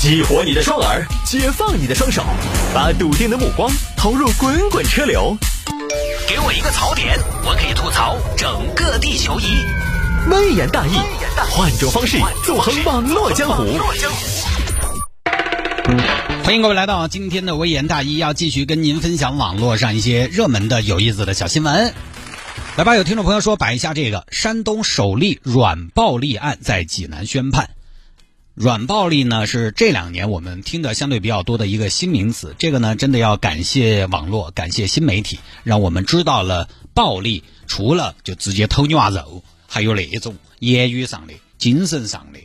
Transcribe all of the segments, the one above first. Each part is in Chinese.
激活你的双耳，解放你的双手，把笃定的目光投入滚滚车流。给我一个槽点，我可以吐槽整个地球仪。微言大义，换种方式纵横网络江湖。欢迎各位来到今天的微言大义，要继续跟您分享网络上一些热门的有意思的小新闻。来吧，有听众朋友说摆一下这个山东首例软暴力案在济南宣判。软暴力呢是这两年我们听的相对比较多的一个新名词。这个呢真的要感谢网络，感谢新媒体，让我们知道了暴力除了就直接偷你娃肉，还有那种言语上的、精神上的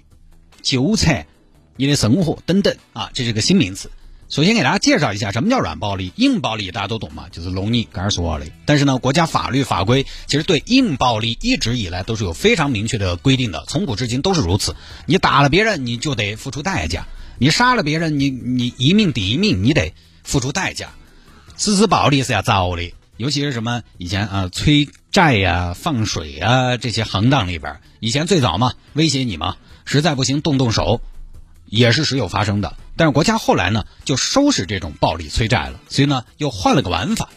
纠缠你的生活等等啊，这是个新名词。首先给大家介绍一下什么叫软暴力，硬暴力大家都懂嘛，就是弄你刚才说的。但是呢，国家法律法规其实对硬暴力一直以来都是有非常明确的规定的，从古至今都是如此。你打了别人，你就得付出代价；你杀了别人，你你一命抵一命，你得付出代价。实施暴力是要遭的，尤其是什么以前啊催债呀、放水啊这些横档里边，以前最早嘛威胁你嘛，实在不行动动手。也是时有发生的，但是国家后来呢就收拾这种暴力催债了，所以呢又换了个玩法。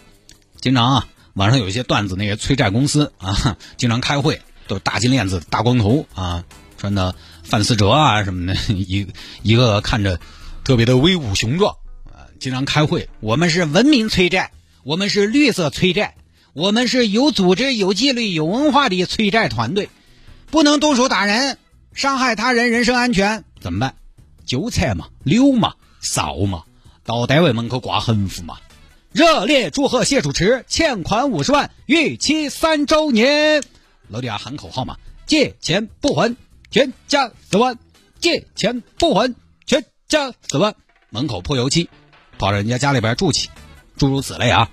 经常啊，网上有一些段子，那些催债公司啊，经常开会都是大金链子、大光头啊，穿的范思哲啊什么的，一一个个看着特别的威武雄壮啊，经常开会。我们是文明催债，我们是绿色催债，我们是有组织、有纪律、有文化的催债团队，不能动手打人，伤害他人人身安全怎么办？纠缠嘛，溜嘛，扫嘛，到单位门口挂横幅嘛。热烈祝贺谢主持欠款五十万，逾期三周年。老弟啊，喊口号嘛，借钱不还，全家死完；借钱不还，全家死完。门口泼油漆，跑到人家家里边住去，诸如此类啊。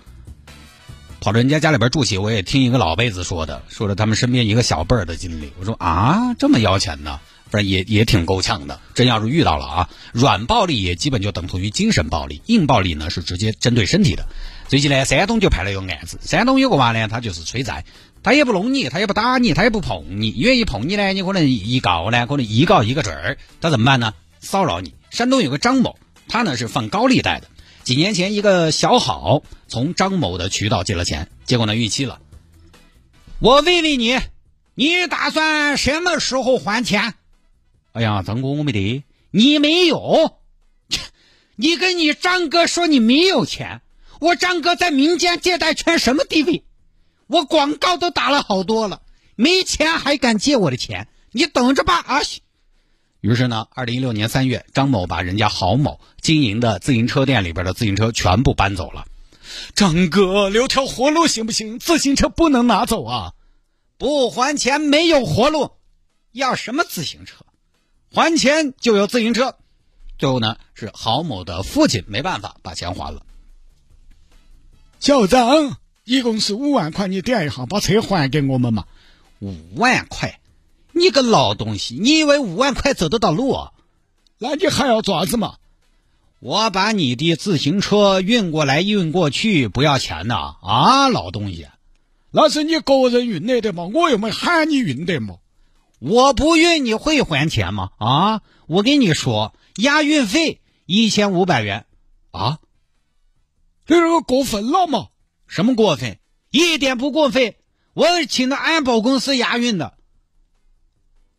跑到人家家里边住去，我也听一个老辈子说的，说了他们身边一个小辈儿的经历。我说啊，这么要钱呢？正也也挺够呛的，真要是遇到了啊，软暴力也基本就等同于精神暴力，硬暴力呢是直接针对身体的。最近呢，山东就派了一个案子，山东有个娃呢，他就是催债，他也不弄你，他也不打你，他也不碰你，愿意碰你呢，你可能一告呢，可能一告一个准儿，他怎么办呢？骚扰你。山东有个张某，他呢是放高利贷的，几年前一个小好从张某的渠道借了钱，结果呢逾期了。我问问你，你打算什么时候还钱？哎呀，张哥，我没得，你没有，你跟你张哥说你没有钱，我张哥在民间借贷圈什么地位？我广告都打了好多了，没钱还敢借我的钱？你等着吧啊！于是呢，二零一六年三月，张某把人家郝某经营的自行车店里边的自行车全部搬走了。张哥，留条活路行不行？自行车不能拿走啊！不还钱没有活路，要什么自行车？还钱就有自行车，最后呢是郝某的父亲没办法把钱还了。校长，一共是五万块，你点一下把车还给我们嘛？五万块，你个老东西，你以为五万块走得到路？啊？那你还要爪子嘛？我把你的自行车运过来运过去不要钱呐？啊，老东西，那是你个人运来的嘛，我又没喊你运的嘛。我不运你会还钱吗？啊！我跟你说，押运费一千五百元，啊，这个过分了吗？什么过分？一点不过分。我请的安保公司押运的。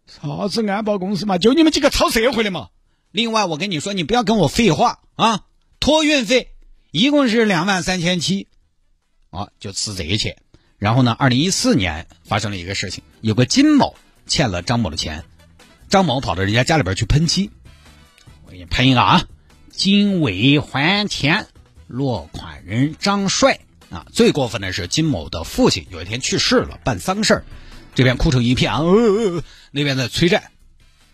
啥子安保公司嘛？就你们几个抄社会的嘛？另外，我跟你说，你不要跟我废话啊！托运费一共是两万三千七，啊，就吃这些钱。然后呢，二零一四年发生了一个事情，有个金某。欠了张某的钱，张某跑到人家家里边去喷漆。我给你喷一个啊！金伟还钱，落款人张帅啊！最过分的是金某的父亲有一天去世了，办丧事儿这边哭成一片啊，那边在催债。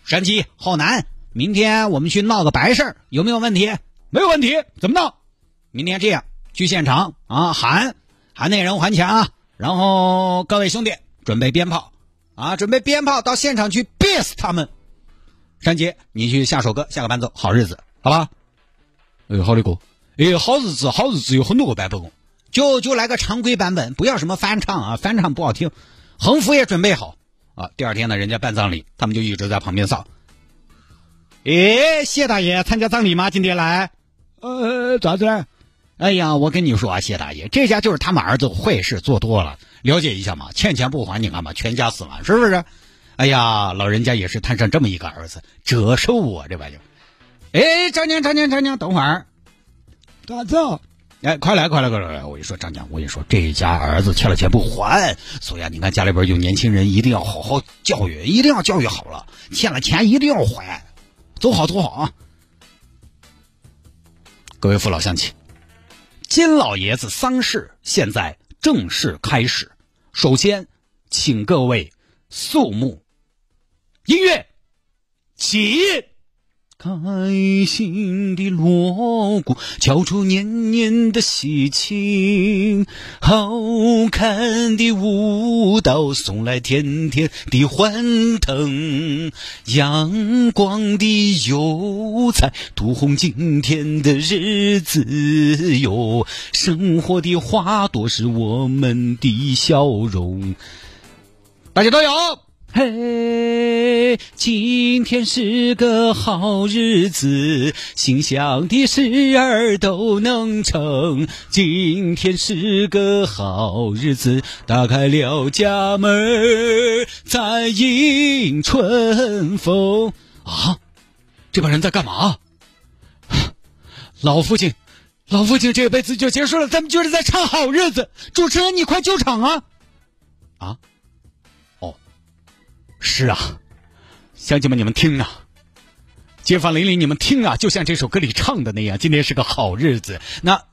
山鸡浩南，明天我们去闹个白事儿有没有问题？没有问题，怎么闹？明天这样，去现场啊，喊喊那人还钱啊，然后各位兄弟准备鞭炮。啊！准备鞭炮到现场去憋死他们。山杰，你去下首歌，下个伴奏，好日子，好吧？哎，好的歌。哎，好日子，好日子有很多个版本，就就来个常规版本，不要什么翻唱啊，翻唱不好听。横幅也准备好啊。第二天呢，人家办葬礼，他们就一直在旁边扫。哎，谢大爷参加葬礼吗？今天来？呃，咋子呢？哎呀，我跟你说啊，谢大爷，这家就是他们儿子坏事做多了，了解一下嘛，欠钱不还你看嘛，全家死完，是不是？哎呀，老人家也是摊上这么一个儿子，折寿啊，这玩意儿。哎，张江，张江，张江，等会儿，咋子？哎，快来，快来，快来！我跟你说，张江，我跟你说，这家儿子欠了钱不还，所以啊，你看家里边有年轻人，一定要好好教育，一定要教育好了，欠了钱一定要还，走好，走好啊！各位父老乡亲，金老爷子丧事现在正式开始，首先，请各位肃穆，音乐起。开心的锣鼓敲出年年的喜庆，好看的舞蹈送来甜甜的欢腾，阳光的油彩涂红今天的日子哟，生活的花朵是我们的笑容，大家都有。嘿，今天是个好日子，心想的事儿都能成。今天是个好日子，打开了家门再迎春风。啊，这帮人在干嘛？老父亲，老父亲这辈子就结束了，咱们就是在唱好日子。主持人，你快救场啊！啊？是啊，乡亲们，你们听啊，街坊邻里，你们听啊，就像这首歌里唱的那样，今天是个好日子。那，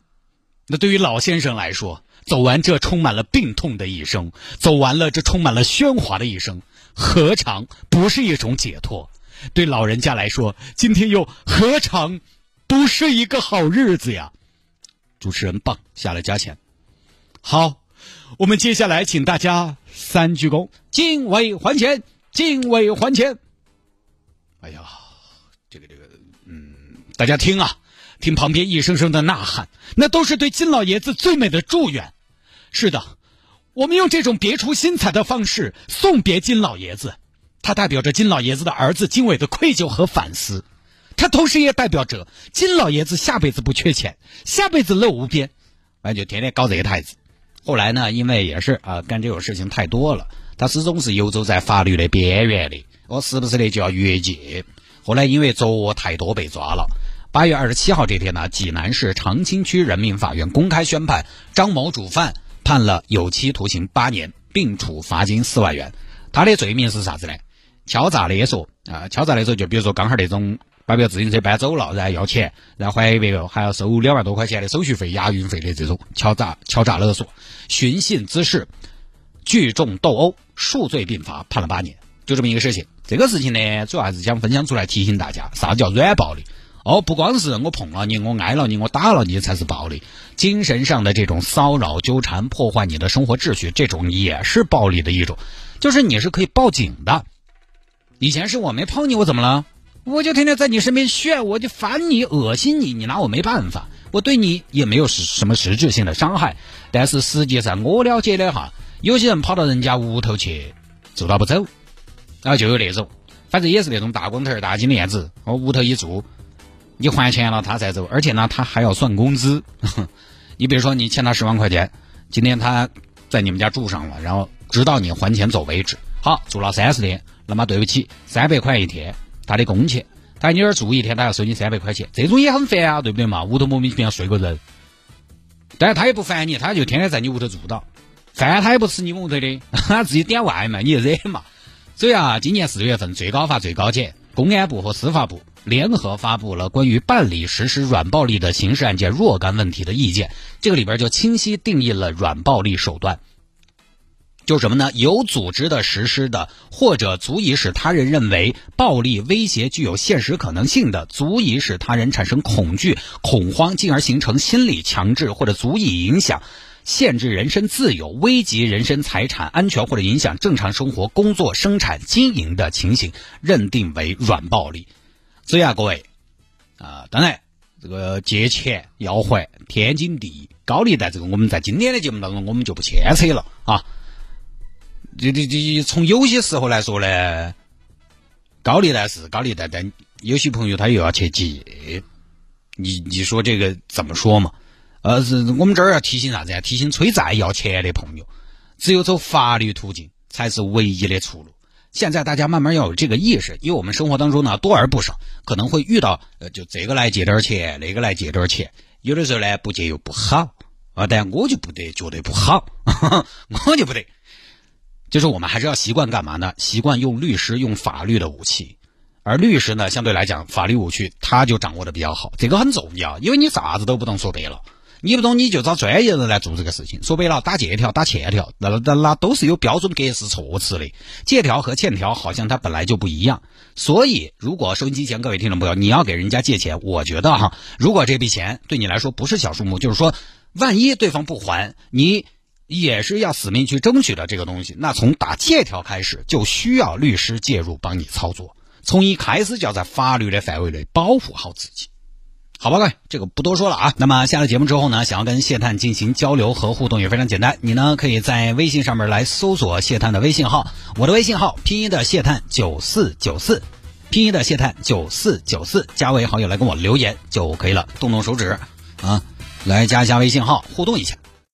那对于老先生来说，走完这充满了病痛的一生，走完了这充满了喧哗的一生，何尝不是一种解脱？对老人家来说，今天又何尝不是一个好日子呀？主持人棒，下来加钱。好，我们接下来请大家三鞠躬，敬畏还钱。敬畏还钱。哎呀，这个这个，嗯，大家听啊，听旁边一声声的呐喊，那都是对金老爷子最美的祝愿。是的，我们用这种别出心裁的方式送别金老爷子，它代表着金老爷子的儿子金伟的愧疚和反思，它同时也代表着金老爷子下辈子不缺钱，下辈子乐无边，完就天天搞这个太子。后来呢，因为也是啊，干这种事情太多了。他始终是游走在法律的边缘的，我时不时的就要越界。后来因为作恶太多被抓了。八月二十七号这天呢，济南市长清区人民法院公开宣判张某主犯判了有期徒刑八年，并处罚金四万元。他的罪名是啥子呢？敲诈勒索啊！敲诈勒索就比如说刚好那种把别个自行车搬走了，然后要钱，然后还别个还要收两万多块钱的手续费、押运费的这种敲诈、敲诈勒索、寻衅滋事。聚众斗殴，数罪并罚，判了八年，就这么一个事情。这个事情呢，主要还是想分享出来提醒大家，啥叫软暴力？哦，不光是我碰了你，我挨了你，我打了你才是暴力。精神上的这种骚扰、纠缠、破坏你的生活秩序，这种也是暴力的一种。就是你是可以报警的。以前是我没碰你，我怎么了？我就天天在你身边炫，我就烦你、恶心你，你拿我没办法。我对你也没有什什么实质性的伤害，但是实际上我了解的哈。有些人跑到人家屋头去，住到不走，然后就有那种，反正也是那种大光头、大金链子，我屋头一住，你还钱了他才走，而且呢，他还要算工资。你比如说，你欠他十万块钱，今天他在你们家住上了，然后直到你还钱走为止。好，住了三十天，那么对不起，三百块一天，他的工钱，他你这儿住一天，他要收你三百块钱，这种也很烦啊，对不对嘛？屋头莫名其妙睡个人，但是他也不烦你，他就天天在你屋头住到。饭他也不吃你屋头的，他自己点外卖，你就惹嘛？所以啊，今年四月份，最高法、最高检、公安部和司法部联合发布了关于办理实施软暴力的刑事案件若干问题的意见。这个里边就清晰定义了软暴力手段，就什么呢？有组织的实施的，或者足以使他人认为暴力威胁具有现实可能性的，足以使他人产生恐惧、恐慌，进而形成心理强制，或者足以影响。限制人身自由、危及人身财产安全或者影响正常生活、工作、生产、经营的情形，认定为软暴力。所以啊，各位啊，当然这个借钱要还天经地义，高利贷这个我们在今天的节目当中我们就不牵扯了啊。这这这从有些时候来说呢，高利贷是高利贷，但有些朋友他又要去借，你你说这个怎么说嘛？呃，是我们这儿要提醒啥子呀？提醒催债要钱的朋友，只有走法律途径才是唯一的出路。现在大家慢慢要有这个意识，因为我们生活当中呢多而不少，可能会遇到呃，就这个来借点钱，那个来借点钱，有的时候呢不借又不好啊，但我就不得觉得不好，我就不得。就是我们还是要习惯干嘛呢？习惯用律师用法律的武器，而律师呢，相对来讲法律武器他就掌握的比较好，这个很重要，因为你啥子都不懂，说白了。你不懂，你就找专业人来做这个事情。说白了，打借条、打欠条，那那那都是有标准格式措辞的。借条和欠条好像它本来就不一样。所以，如果收音机前各位听众朋友，你要给人家借钱，我觉得哈，如果这笔钱对你来说不是小数目，就是说，万一对方不还，你也是要死命去争取的这个东西，那从打借条开始就需要律师介入帮你操作。从一开始就要在法律的范围内保护好自己。好吧，各位，这个不多说了啊。那么下了节目之后呢，想要跟谢探进行交流和互动也非常简单，你呢可以在微信上面来搜索谢探的微信号，我的微信号拼音的谢探九四九四，拼音的谢探九四九四，加为好友来跟我留言就可以了，动动手指啊，来加一下微信号互动一下。